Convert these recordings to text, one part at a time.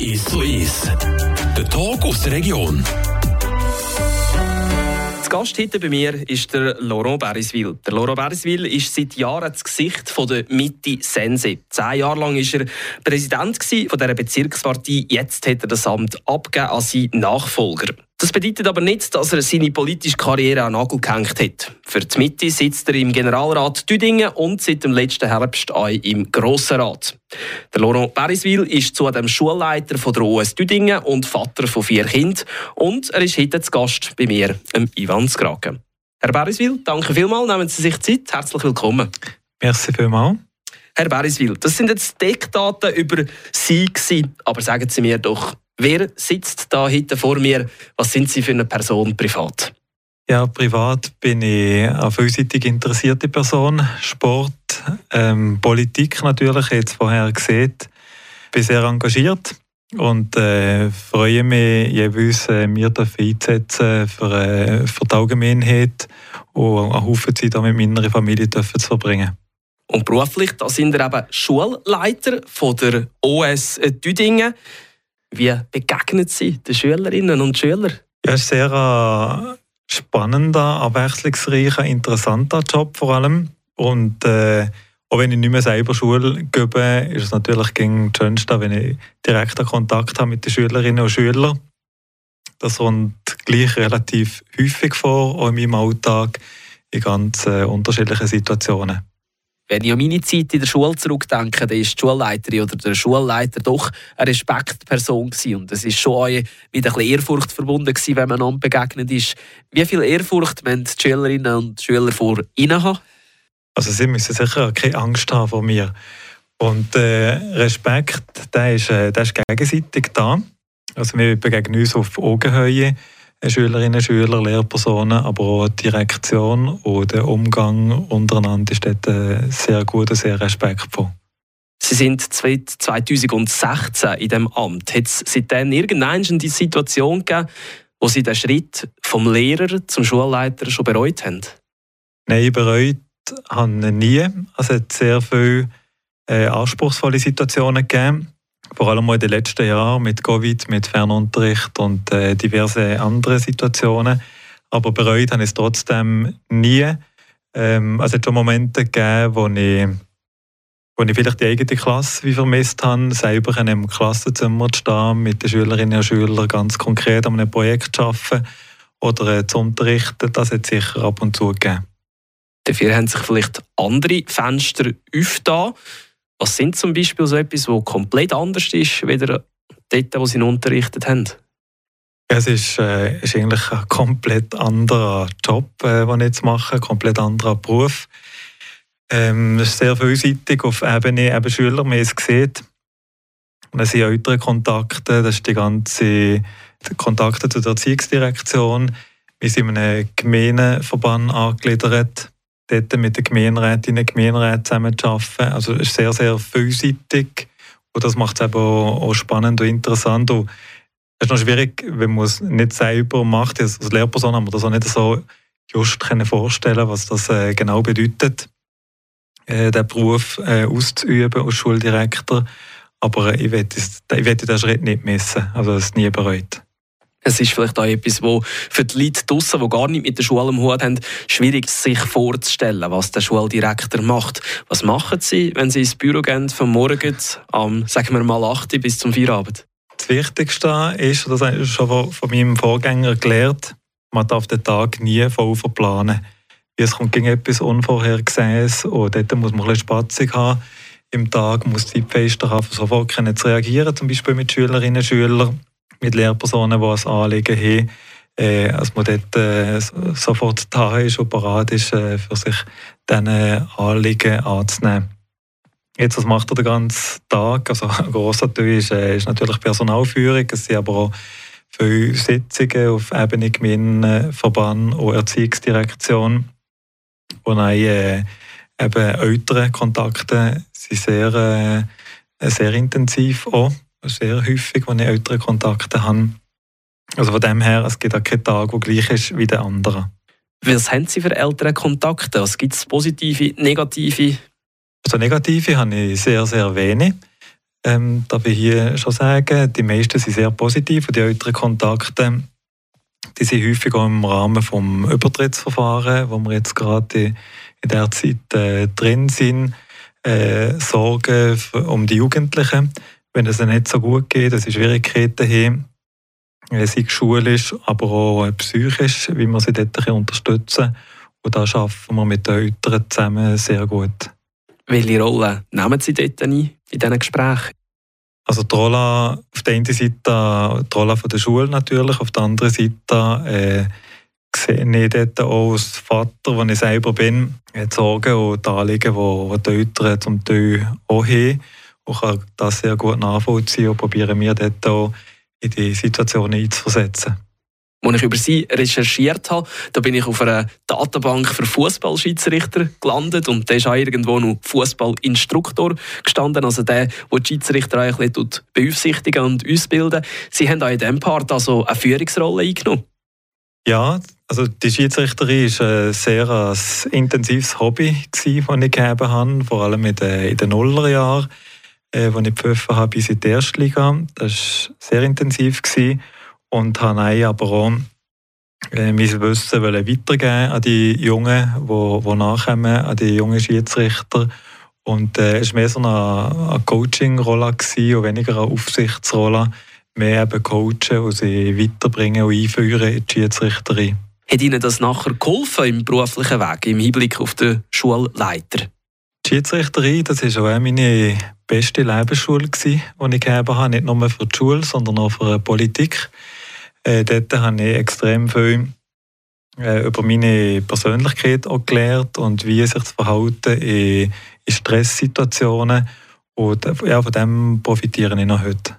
Ist so ist. Der Talk aus der Region. Zu Gast heute bei mir ist der Laurent Beriswil. Der Laurent Beriswil ist seit Jahren das Gesicht von der Mitte Sense. Zehn Jahre lang war er Präsident von dieser Bezirkspartei. Jetzt hat er das Amt abgegeben an seinen Nachfolger. Das bedeutet aber nicht, dass er seine politische Karriere an Nagel gehängt hat. Für die Mitte sitzt er im Generalrat Düdingen und seit dem letzten Herbst auch im Grossen Rat. Der Laurent Beriswil ist zudem Schulleiter von der OS Düdingen und Vater von vier Kindern. Und er ist heute zu Gast bei mir, im Ivan Skraken. Herr Beriswil, danke vielmals, nehmen Sie sich Zeit. Herzlich willkommen. Merci vielmals. Herr Beriswil, das sind jetzt Deckdaten über Sie gewesen, aber sagen Sie mir doch, Wer sitzt da heute vor mir? Was sind Sie für eine Person privat? Ja, privat bin ich eine vielseitig interessierte Person. Sport, ähm, Politik natürlich, jetzt vorher gesehen. Bin sehr engagiert und äh, freue mich, jeweils äh, mir einzusetzen für, äh, für die Allgemeinheit und eine Haufen Zeit mit meiner Familie zu verbringen. Und beruflich, da sind wir eben Schulleiter von der OS Düdingen. Wie begegnet Sie den Schülerinnen und Schülern? Ja, ist sehr ein spannender, abwechslungsreicher, interessanter Job vor allem. Und äh, auch wenn ich nicht mehr selber Schule gebe, ist es natürlich gegen Schönste, wenn ich direkten Kontakt habe mit den Schülerinnen und Schülern. Das kommt gleich relativ häufig vor, auch in meinem Alltag, in ganz äh, unterschiedlichen Situationen. Wenn ich an meine Zeit in der Schule zurückdenke, dann ist die Schulleiterin oder der Schulleiter doch eine Respektperson. Und es ist schon mit ein bisschen Ehrfurcht verbunden wenn man einem begegnet ist. Wie viel Ehrfurcht müssen die Schülerinnen und Schüler vor Ihnen haben? Also sie müssen sicher keine Angst haben vor mir. Und äh, Respekt, der ist, äh, der ist gegenseitig da. Also wir begegnen uns auf Augenhöhe. Schülerinnen, und Schüler, Lehrpersonen, aber auch die Direktion und der Umgang untereinander ist dort äh, sehr gut und sehr respektvoll. Sie sind 2016 in diesem Amt. Hat es seitdem irgendeine die Situation gegeben, wo Sie den Schritt vom Lehrer zum Schulleiter schon bereut haben? Nein, bereut habe ich nie. Es hat sehr viele äh, anspruchsvolle Situationen gegeben vor allem in den letzten Jahren mit Covid, mit Fernunterricht und äh, diverse andere Situationen. Aber bereut habe ich es trotzdem nie. Ähm, also es hat schon Momente gegeben, wo ich, wo ich vielleicht die eigene Klasse wie vermisst habe, selber in einem Klassenzimmer zu stehen, mit den Schülerinnen und Schülern ganz konkret an einem Projekt zu arbeiten oder äh, zu unterrichten. Das hat sicher ab und zu gegeben. Dafür haben sich vielleicht andere Fenster aufgetan. Was sind zum Beispiel so etwas, was komplett anders ist, als dort, wo Sie ihn unterrichtet haben? es ist, äh, ist eigentlich ein komplett anderer Job, äh, den ich jetzt mache, ein komplett anderer Beruf. Ähm, es ist sehr vielseitig auf Ebene eben Schüler, wie es sieht. Ältere Kontakte, das ist die ganze die Kontakte zur Erziehungsdirektion. Wir sind in einem Gemeindeverband angegliedert dort mit den Gemeinderätinnen und Gemeinderäten zusammenzuarbeiten. Also es ist sehr, sehr vielseitig und das macht es eben auch, auch spannend und interessant. Und es ist noch schwierig, wenn man es nicht selber macht. Als Lehrperson haben wir das auch nicht so just vorstellen was das äh, genau bedeutet, äh, den Beruf äh, auszuüben als Schuldirektor. Aber ich werde diesen Schritt nicht missen, also es nie bereut. Es ist vielleicht auch etwas, wo für die Leute draussen, die gar nicht mit der Schule am Hut haben, schwierig sich vorzustellen, was der Schuldirektor macht. Was machen Sie, wenn Sie ins Büro gehen, von morgen am, sagen wir mal, 8 bis zum Feierabend? Das Wichtigste ist, das habe ich schon von meinem Vorgänger gelernt, man darf den Tag nie voll verplanen. Es kommt gegen etwas Unvorhergesehenes und dort muss man ein bisschen Spatzig haben. Im Tag muss die Zeitfenster haben, sofort zu reagieren, zum Beispiel mit Schülerinnen und Schülern mit Lehrpersonen, die ein Anliegen haben, äh, dass man dort äh, sofort da ist und bereit ist, äh, für sich diese Anliegen anzunehmen. Jetzt, was macht er den ganzen Tag? Also, ein grosser Teil ist, äh, ist natürlich Personalführung. Es sind aber auch viele Sitzungen auf Ebene Gemeindeverband und Erziehungsdirektion. Und auch äh, eben ältere Kontakte sind sehr, äh, sehr intensiv auch sehr häufig, wenn ich ältere Kontakte habe. Also von dem her, es gibt auch keinen Tag, der gleich ist wie der andere. Was haben Sie für ältere Kontakte? Was gibt es positive, negative? Also negative habe ich sehr, sehr wenig. ähm, darf ich hier schon sagen. Die meisten sind sehr positiv und die älteren Kontakte die sind häufig auch im Rahmen des Übertrittsverfahrens, wo wir jetzt gerade in der Zeit äh, drin sind, äh, Sorgen um die Jugendlichen, wenn es ihnen nicht so gut geht, dass sie Schwierigkeiten haben, äh, sei schulisch, aber auch psychisch, wie wir sie dort unterstützen Und da arbeiten wir mit den Eltern zusammen sehr gut. Welche Rolle nehmen Sie dort ein in diesen Gesprächen? Also die Rolle auf der einen Seite die Rolle von der Schule natürlich, auf der anderen Seite äh, sehe ich dort auch als Vater, wenn ich selber bin, die Sorgen und die Anliegen, die, die Eltern zum Teil auch haben. Und kann das sehr gut nachvollziehen und probiere mir dort auch in die Situation einzuversetzen. Als ich über sie recherchiert habe, da bin ich auf einer Datenbank für Fußballschiedsrichter gelandet und da ist auch irgendwo noch Fußballinstruktor gestanden, also der, der die Schiedsrichter eigentlich beaufsichtigen und ausbilden. Sie haben auch in diesem Part also eine Führungsrolle eingenommen. Ja, also die Schiedsrichterin war ein sehr intensives Hobby, das ich gegeben habe, vor allem in den, in den Nullerjahren, äh, als ich gepfiffen habe bis in die erste Liga. Das war sehr intensiv. Gewesen und habe aber auch äh, mein Wissen weitergeben an die Jungen, die, die nachkommen, an die jungen Schiedsrichter. Und äh, es war mehr so eine, eine Coaching-Rolle und weniger eine Aufsichtsrolle. Mehr eben coachen und sie weiterbringen und einführen in die Schiedsrichterin. Hat Ihnen das nachher geholfen im beruflichen Weg, im Hinblick auf den Schulleiter? Die Schiedsrichterin, das war auch meine beste Lebensschule, die ich gegeben habe. Nicht nur für die Schule, sondern auch für die Politik. Äh, dort habe ich extrem viel äh, über meine Persönlichkeit auch gelernt und wie sich zu verhalten in, in Stresssituationen. Und äh, ja, von dem profitiere ich noch heute.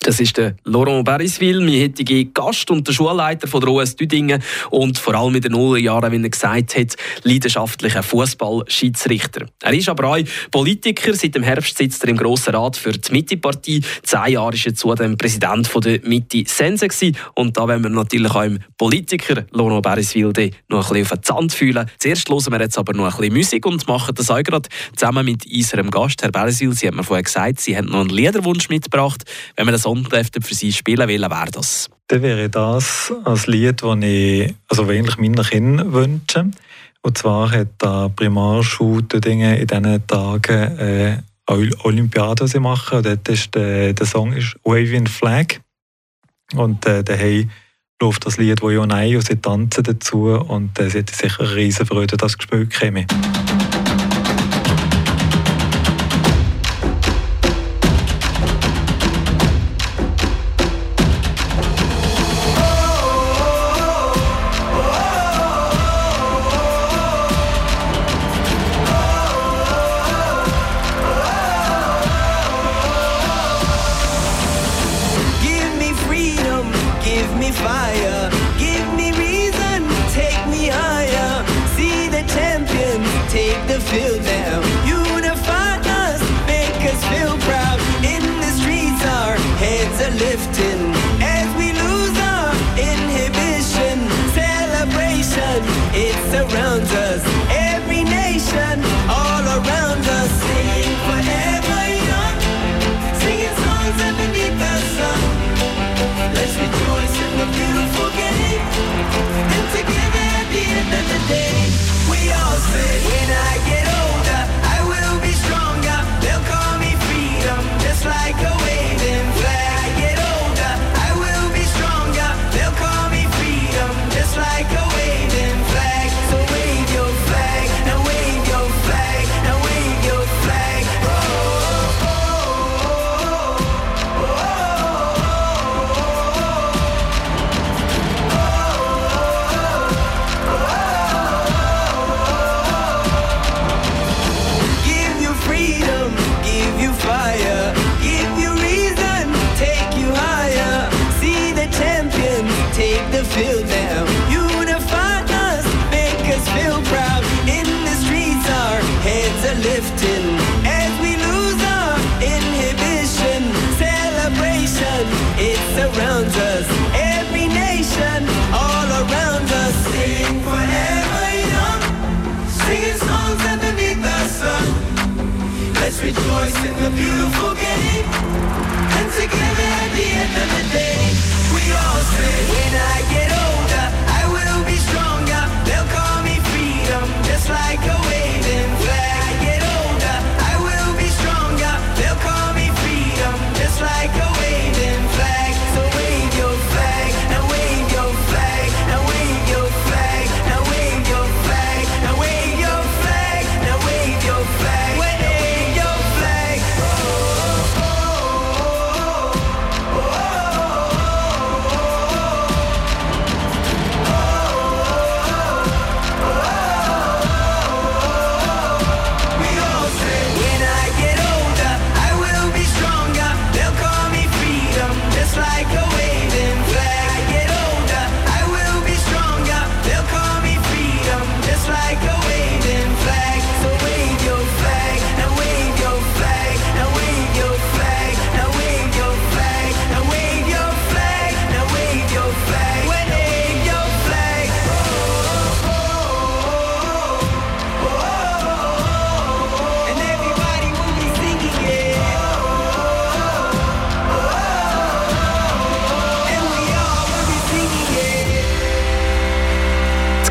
Das ist der Laurent Berisville, mein heutiger Gast und der Schulleiter von der OS Düdingen und vor allem in den Nullerjahren, wie er gesagt hat, leidenschaftlicher Fußball-Schiedsrichter. Er ist aber auch Politiker. Seit dem Herbst sitzt er im Grossen Rat für die Mitte-Partei. Zehn Jahre war er zudem Präsident von der Mitte-Sense. Und da wollen wir natürlich auch im Politiker Laurent Berisville noch ein bisschen auf den Zand fühlen. Zuerst hören wir jetzt aber noch ein bisschen Musik und machen das auch gerade zusammen mit unserem Gast, Herr Berisville. Sie haben mir vorher gesagt, Sie haben noch einen Liederwunsch mitgebracht. Wenn wir das Sonnenkräfte für Sie spielen wollen, wäre das? Dann wäre das ein Lied, das ich also eigentlich meinen Kindern wünsche. Und zwar hat der Primarschule in diesen Tagen äh, Olympiade, die machen. Und dort ist der, der Song ist Waving Flag. Und äh, daheim läuft das Lied, wo ja nein und sie tanzen dazu. Und äh, sie hat sicher eine riesen Freude, das gespielt bekommen.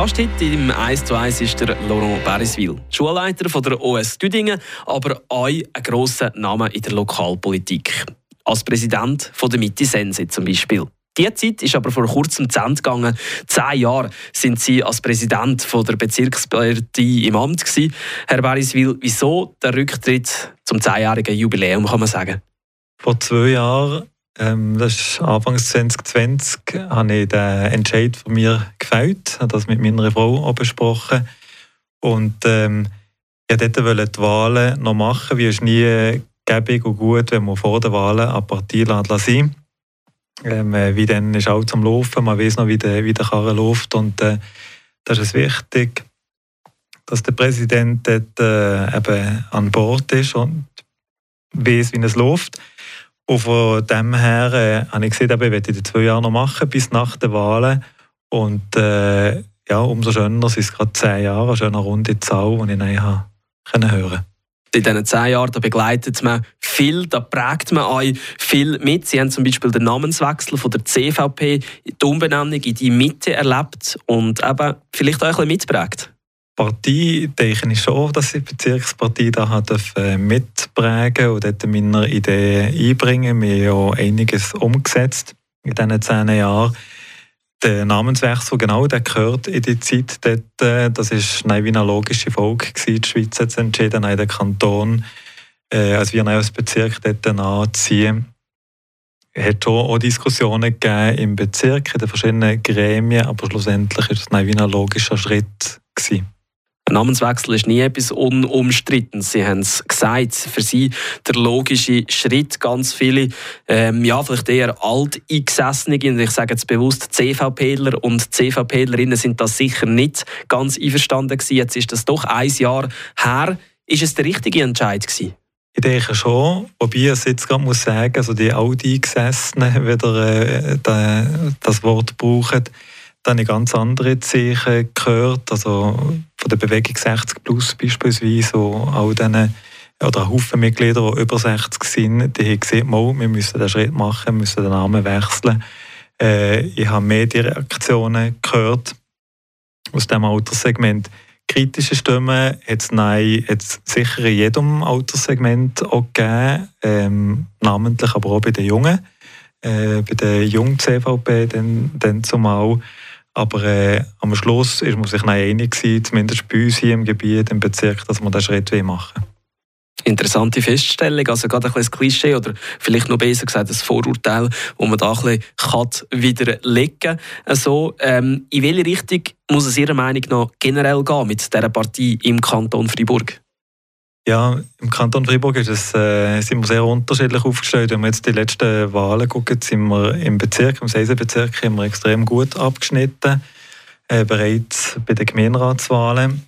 Gast heute im 1 zu 1 ist der Laurent Beriswil, Schulleiter von der OS Düdingen, aber auch ein grosser Name in der Lokalpolitik. Als Präsident von der Mitte Sense zum Beispiel. Die Zeit ist aber vor kurzem zu Ende gegangen. Zehn Jahre sind Sie als Präsident von der Bezirkspartei im Amt gewesen. Herr Beriswil, wieso der Rücktritt zum zehnjährigen Jubiläum, kann man sagen? Vor zwei Jahren, ähm, das ist Anfangs 2020, habe ich den Entscheid von mir gefällt, habe das mit meiner Frau auch besprochen. Und ähm, ich wollte die Wahlen noch machen, wie es nie gäbig und gut, wenn man vor den Wahlen eine Partie sein. Ähm, äh, wie dann ist alles am Laufen, man weiß noch, wie der, wie der Karren läuft. Und äh, das ist wichtig, dass der Präsident dort äh, eben an Bord ist und weiß, wie es läuft. Und von dem her äh, habe ich gesagt, eben, ich werde die zwei Jahre noch machen, bis nach den Wahlen. Und äh, ja, umso schöner sind es gerade zehn Jahre, eine schöne runde Zahl, die ich dann habe können hören in diesen zehn Jahren da begleitet man viel, da prägt man euch viel mit. Sie haben zum Beispiel den Namenswechsel von der CVP, die Umbenennung in die Mitte erlebt und eben vielleicht auch ein bisschen mitprägt. Partei denke ich schon, dass ich die Bezirkspartei da hat äh, mitprägen und dort meine Ideen einbringen. Wir haben ja einiges umgesetzt in diesen zehn Jahren. Der Namenswechsel, genau, der gehört in die Zeit dort. äh, Das ist nein, wie eine logische Folge gewesen. Die Schweiz entschieden, nein, der Kanton, äh, als wir als Bezirk dort anziehen. Es hat schon auch Diskussionen gegeben im Bezirk, in den verschiedenen Gremien, aber schlussendlich ist es ein logischer Schritt gewesen. Namenswechsel ist nie etwas Unumstrittenes. Sie haben es gesagt, für Sie der logische Schritt. Ganz viele, ähm, ja, vielleicht eher alteingesessene, und ich sage jetzt bewusst CVPler und CVPlerinnen sind das sicher nicht ganz einverstanden gewesen. Jetzt ist das doch ein Jahr her. Ist es der richtige Entscheid gewesen? Ich denke schon, wobei ich jetzt gerade muss sagen, also die Alteingesessenen wieder äh, da- das Wort brauchen, da habe ganz andere Zeichen gehört, also von der Bewegung 60 plus beispielsweise, wo all diesen, oder ein Haufen Mitglieder, die über 60 sind, die haben gesehen, mal, wir müssen den Schritt machen, wir müssen den Namen wechseln. Äh, ich habe Medienreaktionen gehört aus diesem Alterssegment. Kritische Stimmen hat es nein, hat's sicher in jedem Alterssegment auch gegeben, ähm, namentlich aber auch bei den Jungen, äh, bei der jungen CVP dann, dann zumal. Aber äh, am Schluss ist man sich nein einig gewesen, zumindest bei uns hier im Gebiet, im Bezirk, dass man diesen Schritt machen. Interessante Feststellung, also gerade ein bisschen Klischee oder vielleicht noch besser gesagt das Vorurteil, wo man da ein bisschen kann widerlegen kann. Also, ähm, in welche Richtung muss es Ihrer Meinung nach generell gehen mit dieser Partei im Kanton Freiburg? Ja, im Kanton Freiburg ist es, äh, sind wir sehr unterschiedlich aufgestellt. Wenn wir jetzt die letzten Wahlen gucken, sind wir im Bezirk, im Seisenbezirk, haben wir extrem gut abgeschnitten. Äh, bereits bei den Gemeinderatswahlen.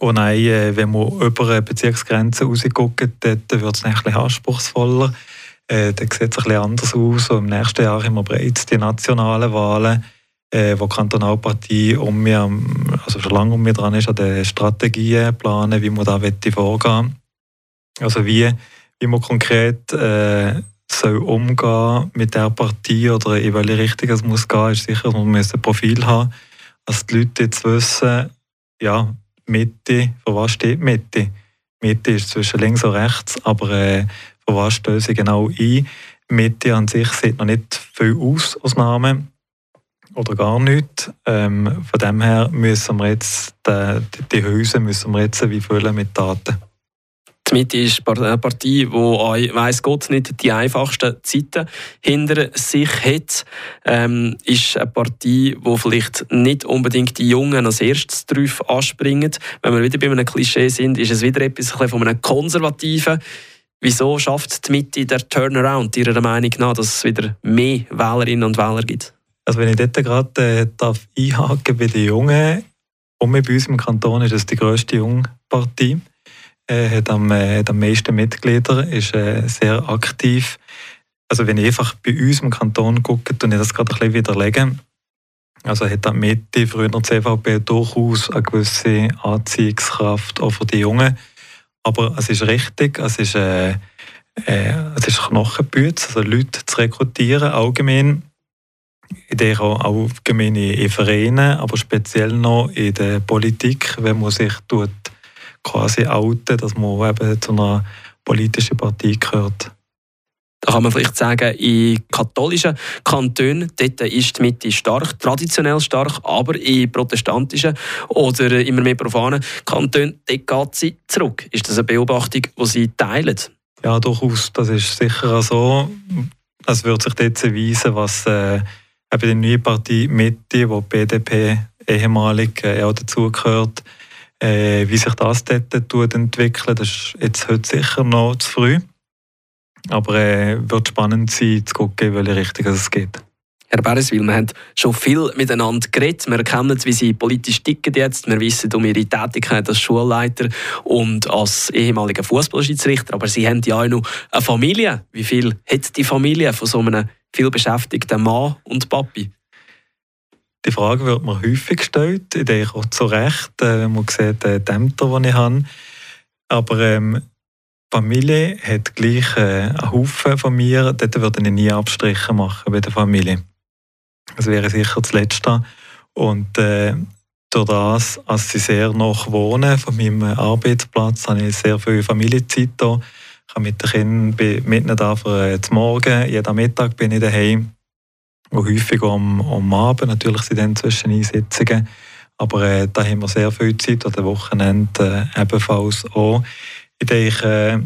Und auch, äh, wenn wir über eine Bezirksgrenze rausgucken, dort wird es bisschen anspruchsvoller. Äh, dann sieht es bisschen anders aus. Und Im nächsten Jahr haben wir bereits die nationalen Wahlen, äh, wo die Kantonalpartie um mir, also schon lange um mir dran ist, an den Strategien planen, wie man da vorgehen Also wie, wie man konkret äh, soll umgehen mit der Partie oder in welche Richtung es muss gehen, ist sicher, man muss ein Profil haben, dass die Leute jetzt wissen, ja, Mitte, für was steht Mitte? Mitte ist zwischen links und rechts, aber äh, für was stehen sie genau ein? Mitte an sich sieht noch nicht viel aus als Name oder gar nichts. Ähm, von dem her müssen wir jetzt die, die Häuser müssen wir jetzt wie füllen mit Daten. Die Mitte ist eine Partei, die weiß Gott nicht die einfachsten Zeiten hinter sich hat. Ähm, ist eine Partei, die vielleicht nicht unbedingt die Jungen als erstes drauf anspringen. Wenn wir wieder bei einem Klischee sind, ist es wieder etwas von einem Konservativen. Wieso schafft die Mitte der Turnaround Ihrer Meinung nach, dass es wieder mehr Wählerinnen und Wähler gibt? Also wenn ich dort gerade äh, darf einhaken bei den Jungen, und bei uns im Kanton ist es die grösste Jungpartei äh, hat, am, äh, hat am meisten Mitglieder, ist äh, sehr aktiv. Also wenn ich einfach bei uns im Kanton gucke, tue ich das gerade ein bisschen widerlegen. Also hat die Mitte, früher der CVP, durchaus eine gewisse Anziehungskraft auch für die Jungen. Aber es ist richtig, es ist, äh, äh, es ist Knochenbüte, also Leute zu rekrutieren, allgemein. Denke auch allgemein in Vereinen, aber speziell noch in der Politik, wenn man sich tut, quasi outen, dass man eben zu einer politischen Partei gehört. Da kann man vielleicht sagen, in katholischen Kantonen dort ist die Mitte stark, traditionell stark, aber in protestantischen oder immer mehr profanen Kantonen dort geht sie zurück. Ist das eine Beobachtung, die Sie teilen? Ja, durchaus. Das ist sicher so. Es wird sich dort weisen, was äh, eben die neue Partei Mitte, wo die BDP ehemalig äh, auch dazugehört, äh, wie sich das dort entwickelt, das ist jetzt heute sicher noch zu früh. Aber es äh, wird spannend sein, zu gucken, welche Richtung es geht. Herr Bereswil, wir haben schon viel miteinander geredet. Wir erkennen, wie Sie politisch ticken jetzt. Wir wissen um Ihre Tätigkeit als Schulleiter und als ehemaliger Fußballschiedsrichter. Aber Sie haben ja auch noch eine Familie. Wie viel hat die Familie von so einem vielbeschäftigten Mann und Papi? Die Frage wird mir häufig gestellt. Ich denke auch zu Recht, äh, wenn man sieht, äh, die Ämter, die ich habe. Aber ähm, Familie hat gleich äh, einen Haufen von mir. Dort würde ich nie Abstriche machen bei der Familie. Das wäre sicher das Letzte. Und äh, durch das, dass sie sehr noch wohnen von meinem Arbeitsplatz, habe ich sehr viel Familienzeit hier. Ich kann mit den Kindern mitten da für äh, Morgen, jeden Mittag bin ich daheim und häufig am, am Abend. Natürlich sind dann zwischen Einsitzungen. Aber äh, da haben wir sehr viel Zeit, oder Wochenende äh, ebenfalls auch. Ich denke,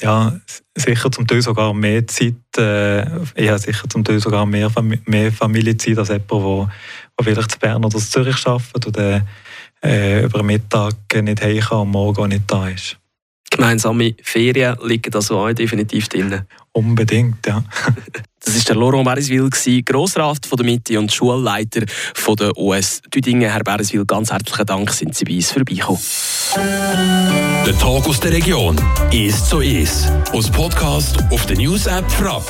äh, ja, sicher zum Teil sogar mehr Zeit, äh, ich habe sicher zum Teil sogar mehr, mehr Familienzeit als jemand, der, der vielleicht zu Bern oder zu Zürich arbeitet und äh, über den Mittag nicht heim kann und morgen auch nicht da ist. Gemeinsame Ferien liegen also auch definitiv drin. Unbedingt, ja. Das ist der Laurent Bereswil, Grossrat von der Mitte und Schulleiter von der US Düdingen. Herr Bereswil, ganz herzlichen Dank, sind Sie bei uns vorbeigekommen. Der Tag aus der Region ist so ist. Aus Podcast auf der News App Frapp.